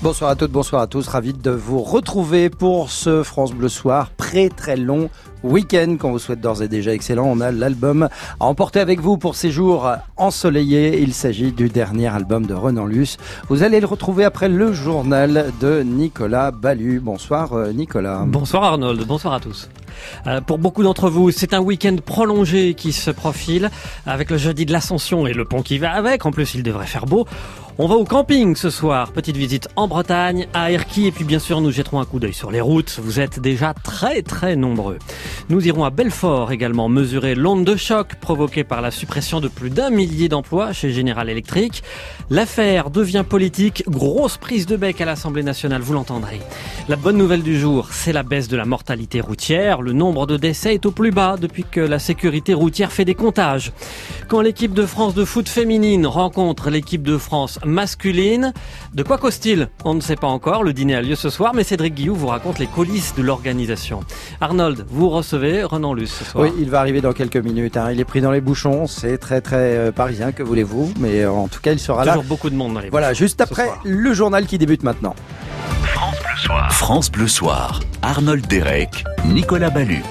Bonsoir à toutes, bonsoir à tous. Ravi de vous retrouver pour ce France Bleu Soir, très très long week-end qu'on vous souhaite d'ores et déjà excellent. On a l'album à emporter avec vous pour ces jours ensoleillés. Il s'agit du dernier album de Renan Luce. Vous allez le retrouver après le journal de Nicolas Ballu. Bonsoir euh, Nicolas. Bonsoir Arnold, bonsoir à tous. Euh, pour beaucoup d'entre vous, c'est un week-end prolongé qui se profile avec le jeudi de l'Ascension et le pont qui va avec. En plus, il devrait faire beau. On va au camping ce soir. Petite visite en Bretagne, à Erquy, et puis bien sûr, nous jetterons un coup d'œil sur les routes. Vous êtes déjà très très nombreux. Nous irons à Belfort également mesurer l'onde de choc provoquée par la suppression de plus d'un millier d'emplois chez General Electric. L'affaire devient politique. Grosse prise de bec à l'Assemblée nationale, vous l'entendrez. La bonne nouvelle du jour, c'est la baisse de la mortalité routière. Le nombre de décès est au plus bas depuis que la sécurité routière fait des comptages. Quand l'équipe de France de foot féminine rencontre l'équipe de France masculine, de quoi cause-t-il On ne sait pas encore. Le dîner a lieu ce soir, mais Cédric Guillou vous raconte les coulisses de l'organisation. Arnold, vous recevez Renan Luce ce soir. Oui, il va arriver dans quelques minutes. hein. Il est pris dans les bouchons. C'est très très euh, parisien, que voulez-vous. Mais euh, en tout cas, il sera là. Toujours beaucoup de monde dans les Voilà, juste après le journal qui débute maintenant. France Bleu Soir. Arnold Derek, Nicolas Ballu.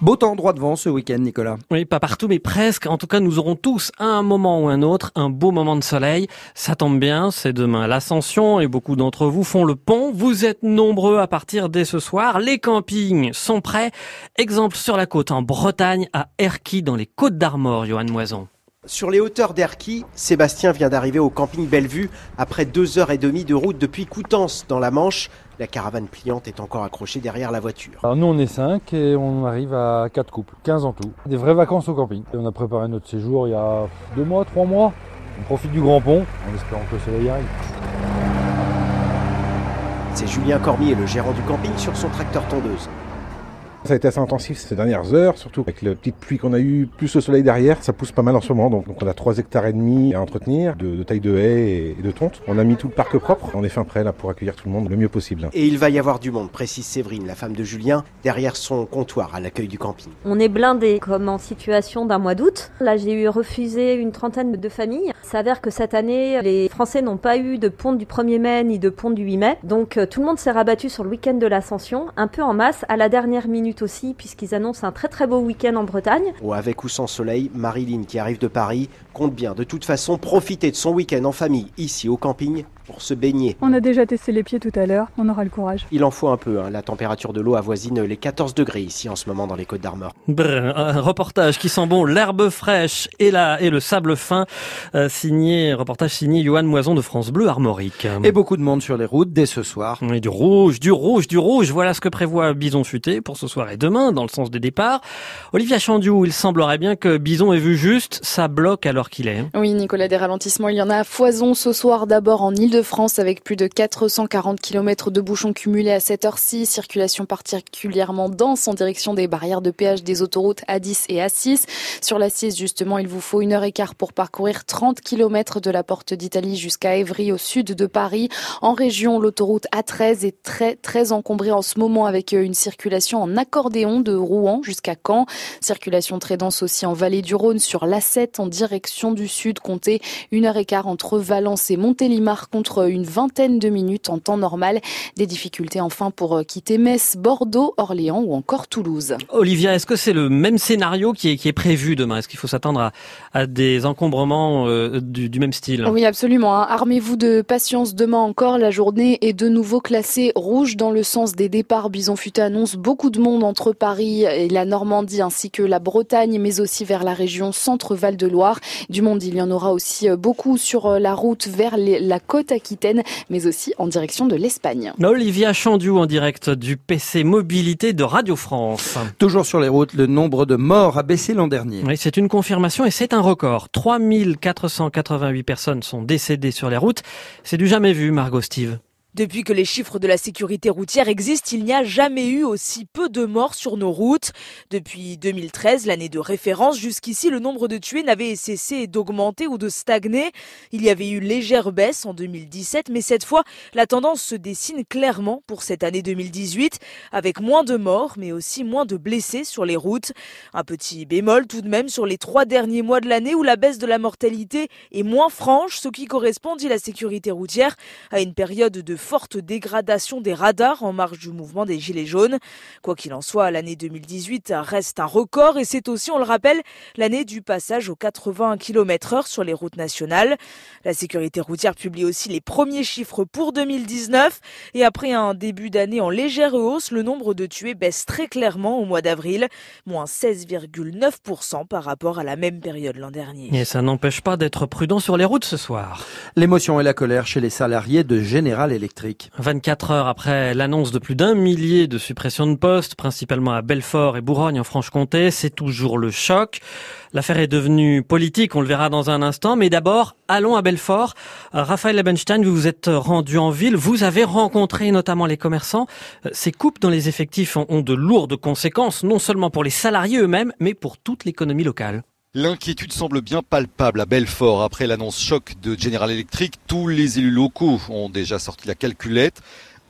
Beau temps droit devant ce week-end, Nicolas. Oui, pas partout, mais presque. En tout cas, nous aurons tous, à un moment ou un autre, un beau moment de soleil. Ça tombe bien, c'est demain l'ascension et beaucoup d'entre vous font le pont. Vous êtes nombreux à partir dès ce soir. Les campings sont prêts. Exemple sur la côte en Bretagne, à Erquy, dans les Côtes d'Armor, Johan Moison. Sur les hauteurs d'Erquy, Sébastien vient d'arriver au camping Bellevue après deux heures et demie de route depuis Coutances dans la Manche. La caravane pliante est encore accrochée derrière la voiture. Alors nous on est 5 et on arrive à 4 couples, 15 en tout. Des vraies vacances au camping. Et on a préparé notre séjour il y a 2 mois, 3 mois. On profite du grand pont en espérant que le soleil arrive. C'est Julien Cormier, le gérant du camping, sur son tracteur tondeuse. Ça a été assez intensif ces dernières heures, surtout avec la petite pluie qu'on a eue, plus le soleil derrière, ça pousse pas mal en ce moment. Donc, donc on a 3 hectares et demi à entretenir, de, de taille de haies et, de tonte. On a mis tout le parc propre. On est fin prêt là pour accueillir tout le monde le mieux possible. Et il va y avoir du monde, précise Séverine, la femme de Julien, derrière son comptoir à l'accueil du camping. On est blindé comme en situation d'un mois d'août. Là, j'ai eu refusé une trentaine de familles. Il s'avère que cette année, les Français n'ont pas eu de pont du 1er mai ni de pont du 8 mai. Donc euh, tout le monde s'est rabattu sur le week-end de l'Ascension, un peu en masse, à la dernière minute aussi, puisqu'ils annoncent un très très beau week-end en Bretagne. Ou avec ou sans soleil, Marilyn, qui arrive de Paris, compte bien de toute façon profiter de son week-end en famille ici au camping pour se baigner. On a déjà testé les pieds tout à l'heure, on aura le courage. Il en faut un peu, hein. la température de l'eau avoisine les 14 degrés ici en ce moment dans les Côtes d'Armor. Brr, un reportage qui sent bon l'herbe fraîche et, la, et le sable fin, euh, signé, reportage signé Johan Moison de France Bleu Armorique. Et beaucoup de monde sur les routes dès ce soir. Et du rouge, du rouge, du rouge. Voilà ce que prévoit Bison Futé pour ce soir et demain, dans le sens des départs. Olivia Chandiou, il semblerait bien que Bison ait vu juste, ça bloque alors qu'il est. Oui, Nicolas, des ralentissements, il y en a à foison ce soir d'abord en Ile-de-France avec plus de 440 km de bouchons cumulés à cette heure-ci. Circulation particulièrement dense en direction des barrières de péage des autoroutes A10 et A6. Sur la 6, justement, il vous faut une heure et quart pour parcourir 30 km de la porte d'Italie jusqu'à Évry au sud de Paris. En région, l'autoroute A13 est très, très encombrée en ce moment avec euh, une circulation en accordéon de Rouen jusqu'à Caen. Circulation très dense aussi en vallée du Rhône sur l'A7 en direction du sud. Comptez une heure et quart entre Valence et Montélimar contre une vingtaine de minutes en temps normal. Des difficultés enfin pour euh, quitter Metz, Bordeaux, Orléans ou encore Toulouse. Olivia, est-ce que c'est le même scénario qui est, qui est prévu demain? Est-ce qu'il faut s'attendre à, des encombrements euh, du, du même style Oui, absolument. hein. Armez-vous de patience. Demain encore, la journée est de nouveau classée rouge dans le sens des départs. Bison Futé annonce beaucoup de monde entre Paris et la Normandie ainsi que la Bretagne, mais aussi vers la région centre-Val de Loire. Du monde, il y en aura aussi euh, beaucoup sur euh, la route vers les- la côte aquitaine, mais aussi en direction de l'Espagne. Olivia Chandiou en direct du PC Mobilité de Radio France. Toujours sur les routes, le nombre de morts a baissé l'an dernier. Oui, c'est une confirmation et c'est un record. 3488 personnes sont décédées sur les routes. C'est du jamais vu, Margot Steve. Depuis que les chiffres de la sécurité routière existent, il n'y a jamais eu aussi peu de morts sur nos routes. Depuis 2013, l'année de référence, jusqu'ici, le nombre de tués n'avait cessé d'augmenter ou de stagner. Il y avait eu légère baisse en 2017, mais cette fois, la tendance se dessine clairement pour cette année 2018, avec moins de morts, mais aussi moins de blessés sur les routes. Un petit bémol tout de même sur les trois derniers mois de l'année où la baisse de la mortalité est moins franche, ce qui correspond, dit la sécurité routière, à une période de forte dégradation des radars en marge du mouvement des Gilets jaunes. Quoi qu'il en soit, l'année 2018 reste un record et c'est aussi, on le rappelle, l'année du passage aux 80 km heure sur les routes nationales. La sécurité routière publie aussi les premiers chiffres pour 2019 et après un début d'année en légère hausse, le nombre de tués baisse très clairement au mois d'avril, moins 16,9% par rapport à la même période l'an dernier. Et ça n'empêche pas d'être prudent sur les routes ce soir. L'émotion et la colère chez les salariés de General Electric. 24 heures après l'annonce de plus d'un millier de suppressions de postes, principalement à Belfort et Bourgogne en Franche-Comté, c'est toujours le choc. L'affaire est devenue politique, on le verra dans un instant, mais d'abord, allons à Belfort. Raphaël Lebenstein, vous vous êtes rendu en ville, vous avez rencontré notamment les commerçants. Ces coupes dans les effectifs ont de lourdes conséquences, non seulement pour les salariés eux-mêmes, mais pour toute l'économie locale. L'inquiétude semble bien palpable à Belfort. Après l'annonce choc de General Electric, tous les élus locaux ont déjà sorti la calculette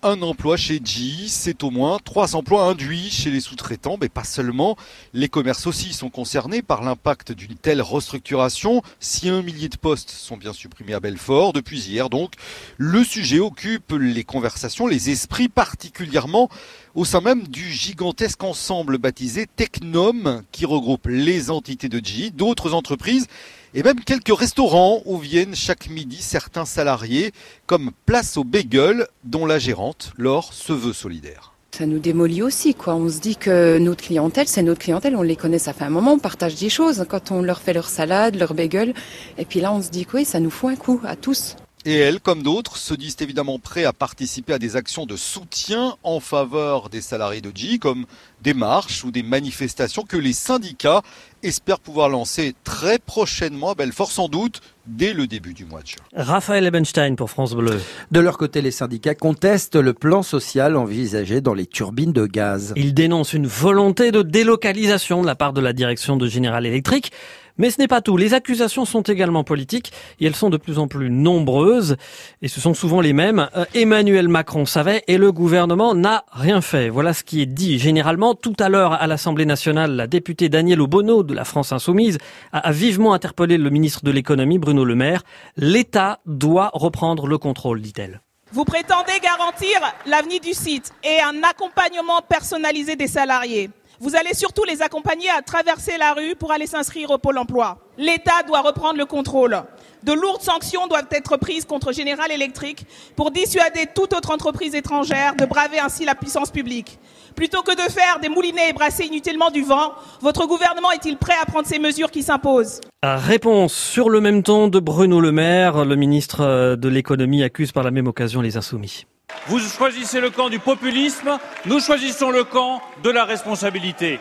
un emploi chez GE, c'est au moins trois emplois induits chez les sous-traitants, mais pas seulement. Les commerces aussi sont concernés par l'impact d'une telle restructuration. Si un millier de postes sont bien supprimés à Belfort depuis hier, donc le sujet occupe les conversations, les esprits particulièrement au sein même du gigantesque ensemble baptisé Technome qui regroupe les entités de GE, d'autres entreprises et même quelques restaurants où viennent chaque midi certains salariés, comme Place au Bagel, dont la gérante, Laure, se veut solidaire. Ça nous démolit aussi, quoi. On se dit que notre clientèle, c'est notre clientèle, on les connaît, ça fait un moment, on partage des choses quand on leur fait leur salade, leur bagel. Et puis là, on se dit que oui, ça nous fout un coup à tous. Et elles, comme d'autres, se disent évidemment prêts à participer à des actions de soutien en faveur des salariés de G, comme des marches ou des manifestations que les syndicats espèrent pouvoir lancer très prochainement à Belfort, sans doute dès le début du mois de juin. Raphaël Ebenstein pour France Bleu. De leur côté, les syndicats contestent le plan social envisagé dans les turbines de gaz. Ils dénoncent une volonté de délocalisation de la part de la direction de General Electric. Mais ce n'est pas tout. Les accusations sont également politiques et elles sont de plus en plus nombreuses et ce sont souvent les mêmes. Euh, Emmanuel Macron savait et le gouvernement n'a rien fait. Voilà ce qui est dit généralement. Tout à l'heure à l'Assemblée nationale, la députée Danielle Obono de la France Insoumise a vivement interpellé le ministre de l'économie Bruno Le Maire. L'État doit reprendre le contrôle, dit-elle. Vous prétendez garantir l'avenir du site et un accompagnement personnalisé des salariés. Vous allez surtout les accompagner à traverser la rue pour aller s'inscrire au pôle emploi. L'État doit reprendre le contrôle. De lourdes sanctions doivent être prises contre General Electric pour dissuader toute autre entreprise étrangère de braver ainsi la puissance publique. Plutôt que de faire des moulinets et brasser inutilement du vent, votre gouvernement est-il prêt à prendre ces mesures qui s'imposent? Réponse sur le même ton de Bruno Le Maire. Le ministre de l'économie accuse par la même occasion les insoumis. Vous choisissez le camp du populisme, nous choisissons le camp de la responsabilité.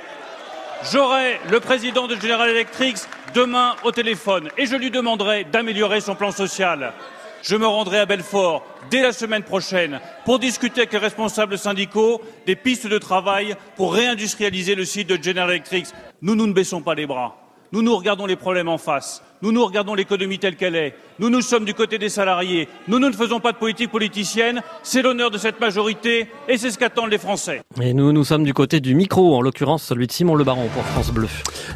J'aurai le président de General Electric demain au téléphone et je lui demanderai d'améliorer son plan social. Je me rendrai à Belfort dès la semaine prochaine pour discuter avec les responsables syndicaux des pistes de travail pour réindustrialiser le site de General Electric. Nous, nous ne baissons pas les bras. Nous, nous regardons les problèmes en face. Nous, nous regardons l'économie telle qu'elle est. Nous, nous sommes du côté des salariés. Nous, nous ne faisons pas de politique politicienne. C'est l'honneur de cette majorité et c'est ce qu'attendent les Français. Et nous, nous sommes du côté du micro, en l'occurrence celui de Simon Le Baron pour France Bleu.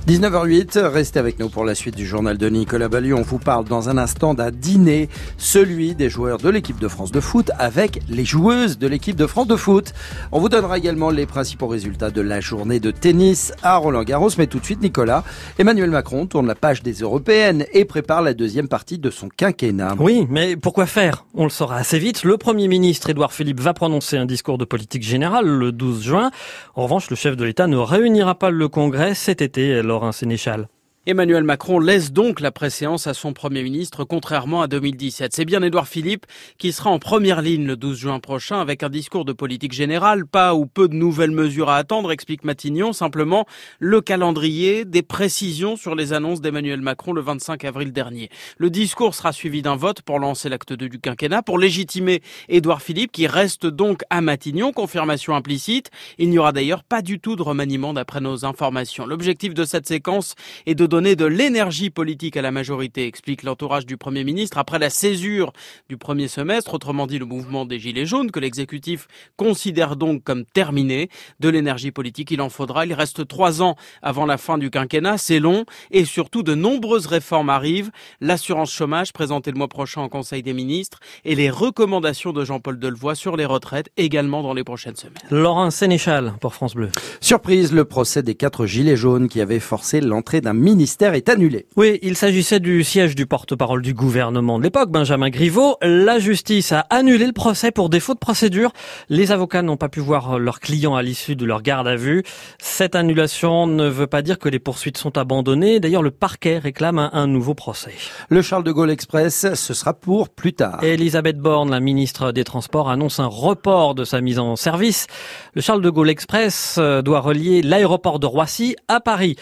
19h08, restez avec nous pour la suite du journal de Nicolas Ballu. On vous parle dans un instant d'un dîner, celui des joueurs de l'équipe de France de foot avec les joueuses de l'équipe de France de foot. On vous donnera également les principaux résultats de la journée de tennis à Roland Garros. Mais tout de suite, Nicolas, Emmanuel Macron tourne la page des européennes et prépare la deuxième partie de son quinquennat. Oui, mais pourquoi faire? On le saura assez vite. Le Premier ministre Édouard Philippe va prononcer un discours de politique générale le 12 juin. En revanche, le chef de l'État ne réunira pas le Congrès cet été, Laurent Sénéchal. Emmanuel Macron laisse donc la préséance à son Premier ministre, contrairement à 2017. C'est bien Édouard Philippe qui sera en première ligne le 12 juin prochain avec un discours de politique générale, pas ou peu de nouvelles mesures à attendre, explique Matignon, simplement le calendrier, des précisions sur les annonces d'Emmanuel Macron le 25 avril dernier. Le discours sera suivi d'un vote pour lancer l'acte 2 du quinquennat, pour légitimer Édouard Philippe qui reste donc à Matignon, confirmation implicite. Il n'y aura d'ailleurs pas du tout de remaniement d'après nos informations. L'objectif de cette séquence est de donner de l'énergie politique à la majorité, explique l'entourage du Premier ministre après la césure du premier semestre, autrement dit le mouvement des Gilets jaunes, que l'exécutif considère donc comme terminé. De l'énergie politique, il en faudra. Il reste trois ans avant la fin du quinquennat, c'est long, et surtout de nombreuses réformes arrivent. L'assurance chômage présentée le mois prochain au Conseil des ministres et les recommandations de Jean-Paul Delevoye sur les retraites également dans les prochaines semaines. Laurent Sénéchal pour France Bleu. Surprise, le procès des quatre Gilets jaunes qui avaient forcé l'entrée d'un ministre est annulé. Oui, il s'agissait du siège du porte-parole du gouvernement de l'époque, Benjamin Griveaux. La justice a annulé le procès pour défaut de procédure. Les avocats n'ont pas pu voir leurs clients à l'issue de leur garde à vue. Cette annulation ne veut pas dire que les poursuites sont abandonnées. D'ailleurs, le parquet réclame un, un nouveau procès. Le Charles de Gaulle Express, ce sera pour plus tard. Elisabeth Borne, la ministre des Transports, annonce un report de sa mise en service. Le Charles de Gaulle Express euh, doit relier l'aéroport de Roissy à Paris.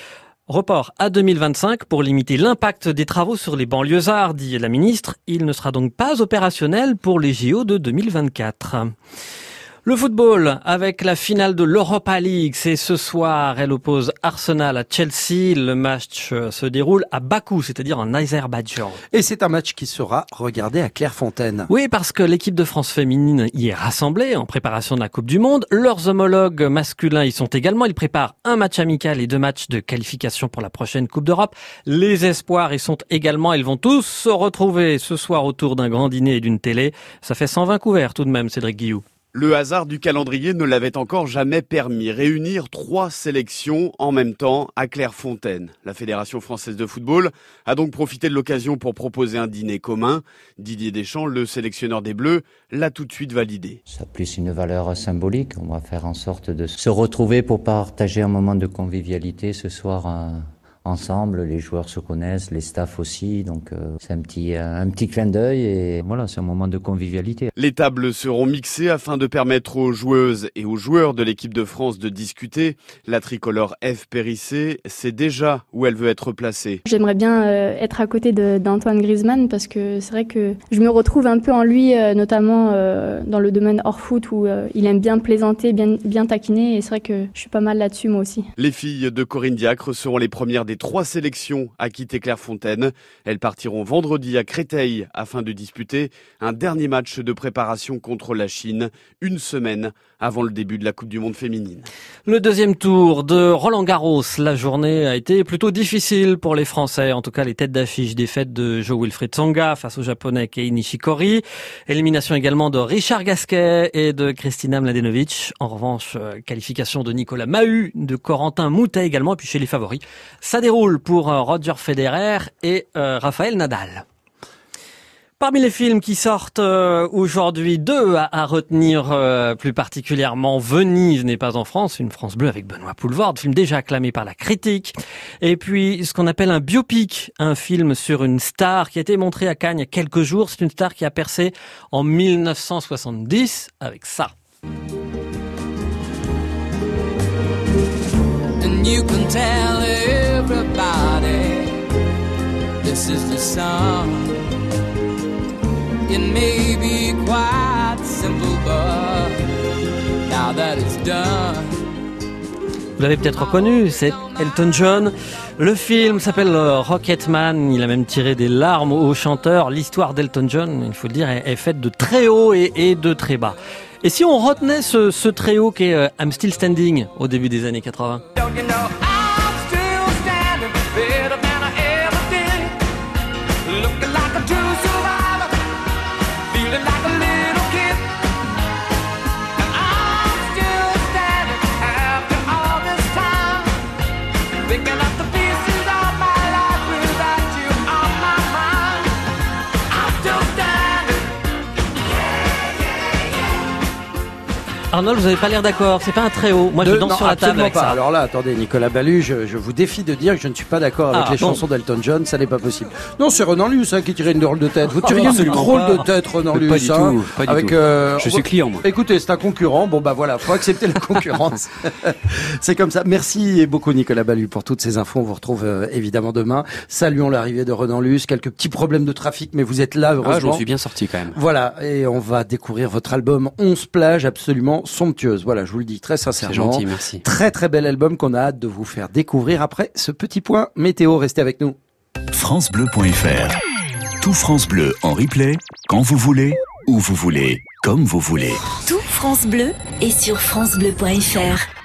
Report à 2025 pour limiter l'impact des travaux sur les banlieusards, dit la ministre. Il ne sera donc pas opérationnel pour les JO de 2024. Le football avec la finale de l'Europa League, c'est ce soir. Elle oppose Arsenal à Chelsea. Le match euh, se déroule à Bakou, c'est-à-dire en Azerbaïdjan. Et c'est un match qui sera regardé à Clairefontaine. Oui, parce que l'équipe de France féminine y est rassemblée en préparation de la Coupe du Monde. Leurs homologues masculins y sont également. Ils préparent un match amical et deux matchs de qualification pour la prochaine Coupe d'Europe. Les espoirs y sont également. Ils vont tous se retrouver ce soir autour d'un grand dîner et d'une télé. Ça fait 120 couverts tout de même, Cédric Guillou. Le hasard du calendrier ne l'avait encore jamais permis. Réunir trois sélections en même temps à Clairefontaine. La Fédération française de football a donc profité de l'occasion pour proposer un dîner commun. Didier Deschamps, le sélectionneur des Bleus, l'a tout de suite validé. Ça a plus une valeur symbolique. On va faire en sorte de se retrouver pour partager un moment de convivialité ce soir ensemble, les joueurs se connaissent, les staffs aussi, donc euh, c'est un petit euh, un petit clin d'œil et voilà, c'est un moment de convivialité. Les tables seront mixées afin de permettre aux joueuses et aux joueurs de l'équipe de France de discuter. La tricolore F Périssé sait déjà où elle veut être placée. J'aimerais bien euh, être à côté d'Antoine Griezmann parce que c'est vrai que je me retrouve un peu en lui, notamment dans le domaine hors foot où il aime bien plaisanter, bien bien taquiner et c'est vrai que je suis pas mal là-dessus moi aussi. Les filles de Corinne Diacre seront les premières des trois sélections à quitter Clairefontaine. Elles partiront vendredi à Créteil afin de disputer un dernier match de préparation contre la Chine, une semaine avant le début de la Coupe du Monde féminine. Le deuxième tour de Roland Garros, la journée a été plutôt difficile pour les Français, en tout cas les têtes d'affiche défaite de Joe Wilfried Tsonga face au Japonais Kei Nishikori, élimination également de Richard Gasquet et de Kristina Mladenovic. En revanche, euh, qualification de Nicolas Mahut, de Corentin Moutet également, et puis chez les favoris, ça déroule pour euh, Roger Federer et euh, Raphaël Nadal. Parmi les films qui sortent euh, aujourd'hui, deux à, retenir plus particulièrement. Venise n'est pas en France, une France bleue avec Benoît Poulvord, film déjà acclamé par la critique. Et puis ce qu'on appelle un biopic, un film sur une star qui a été montré à Cannes il y a quelques jours. C'est une star qui a percé en 1970 avec ça. Vous l'avez peut-être reconnu, c'est Elton John. Le film s'appelle Rocketman. Il a même tiré des larmes au chanteur. L'histoire d'Elton John, il faut le dire, est, faite de très haut et, de très bas. Et si on retenait ce, très haut qui est euh, I'm Still Standing au début des années 80 Arnold, vous avez pas l'air d'accord. C'est pas un très haut. Moi, je danse non, sur la table absolument avec pas. ça. Alors là, attendez, Nicolas Ballu, je, je vous défie de dire que je ne suis pas d'accord avec Ah, les bon. chansons d'Elton John, ça n'est pas possible. Non, c'est Renan Luce hein, qui tirait une drôle de tête. Vous tiriez une drôle pas. de tête, Renan Pas Luce. du hein, tout, pas du avec, tout. euh, Je suis client, moi. Écoutez, c'est un concurrent. Bon, bah voilà, faut accepter la concurrence. c'est comme ça. Merci beaucoup, Nicolas Ballu, pour toutes ces infos. On vous retrouve euh, évidemment demain. Saluons l'arrivée de Renan Luce. Quelques petits problèmes de trafic, mais vous êtes là, Ah, heureusement. je m'en suis bien sorti quand même. Voilà, et on va découvrir votre album 11 plages absolument somptueuses. Voilà, je vous le dis très sincèrement. C'est gentil, merci. Très très bel album qu'on a hâte de vous faire découvrir après ce petit point météo. Restez avec nous. FranceBleu.fr Tout France Bleu en replay, quand vous voulez, où vous voulez, comme vous voulez. Tout France Bleu est sur francebleu.fr.